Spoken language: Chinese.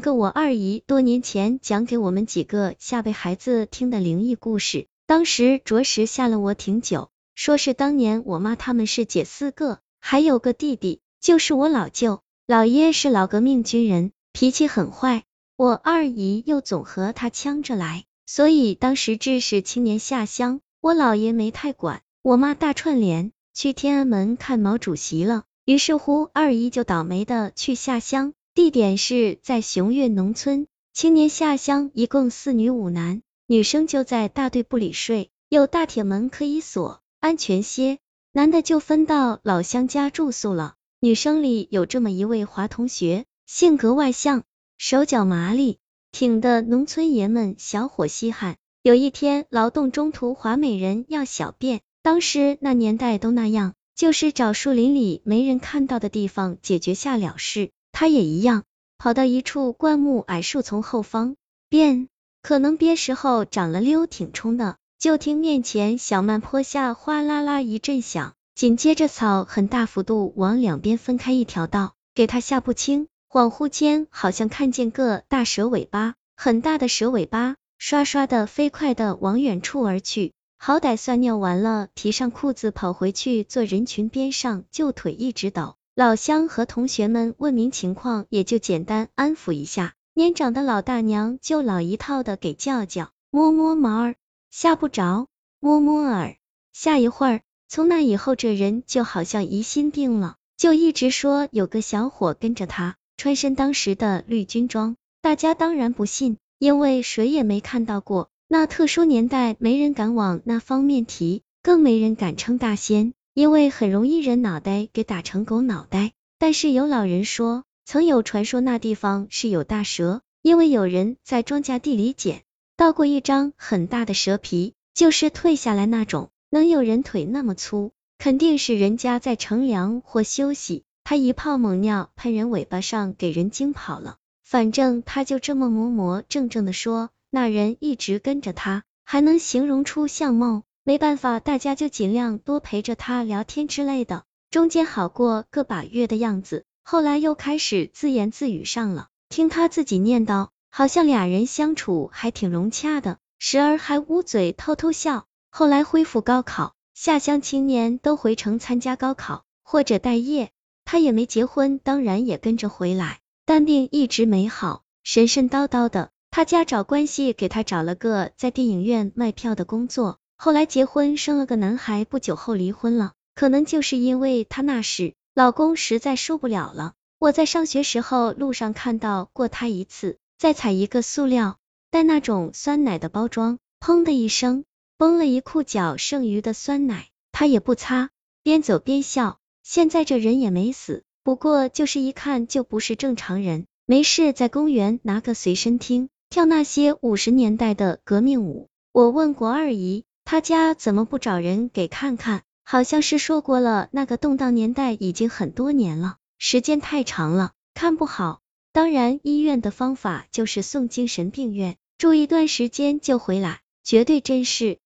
个我二姨多年前讲给我们几个下辈孩子听的灵异故事，当时着实吓了我挺久。说是当年我妈他们是姐四个，还有个弟弟，就是我老舅。老爷是老革命军人，脾气很坏，我二姨又总和他呛着来，所以当时致使青年下乡，我姥爷没太管。我妈大串联去天安门看毛主席了，于是乎二姨就倒霉的去下乡。地点是在雄岳农村，青年下乡一共四女五男，女生就在大队部里睡，有大铁门可以锁，安全些。男的就分到老乡家住宿了。女生里有这么一位华同学，性格外向，手脚麻利，挺的农村爷们小伙稀罕。有一天劳动中途，华美人要小便，当时那年代都那样，就是找树林里没人看到的地方解决下了事。他也一样，跑到一处灌木矮树丛后方便，可能憋时候长了溜挺冲的，就听面前小慢坡下哗啦啦一阵响，紧接着草很大幅度往两边分开一条道，给他吓不轻，恍惚间好像看见个大蛇尾巴，很大的蛇尾巴，刷刷的飞快的往远处而去，好歹算尿完了，提上裤子跑回去，坐人群边上，就腿一直抖。老乡和同学们问明情况，也就简单安抚一下。年长的老大娘就老一套的给叫叫，摸摸毛儿，吓不着，摸摸耳。下一会儿，从那以后，这人就好像疑心病了，就一直说有个小伙跟着他，穿身当时的绿军装。大家当然不信，因为谁也没看到过。那特殊年代，没人敢往那方面提，更没人敢称大仙。因为很容易人脑袋给打成狗脑袋，但是有老人说，曾有传说那地方是有大蛇，因为有人在庄稼地里捡到过一张很大的蛇皮，就是退下来那种，能有人腿那么粗，肯定是人家在乘凉或休息，他一泡猛尿喷人尾巴上，给人惊跑了。反正他就这么磨磨怔怔的说，那人一直跟着他，还能形容出相貌。没办法，大家就尽量多陪着他聊天之类的。中间好过个把月的样子，后来又开始自言自语上了。听他自己念叨，好像俩人相处还挺融洽的，时而还捂嘴偷偷笑。后来恢复高考，下乡青年都回城参加高考或者待业，他也没结婚，当然也跟着回来。但病一直没好，神神叨叨的。他家找关系给他找了个在电影院卖票的工作。后来结婚生了个男孩，不久后离婚了，可能就是因为他那时老公实在受不了了。我在上学时候路上看到过他一次，在踩一个塑料袋那种酸奶的包装，砰的一声崩了一裤脚剩余的酸奶，他也不擦，边走边笑。现在这人也没死，不过就是一看就不是正常人。没事在公园拿个随身听，跳那些五十年代的革命舞。我问过二姨。他家怎么不找人给看看？好像是说过了，那个动荡年代已经很多年了，时间太长了，看不好。当然，医院的方法就是送精神病院，住一段时间就回来，绝对真实。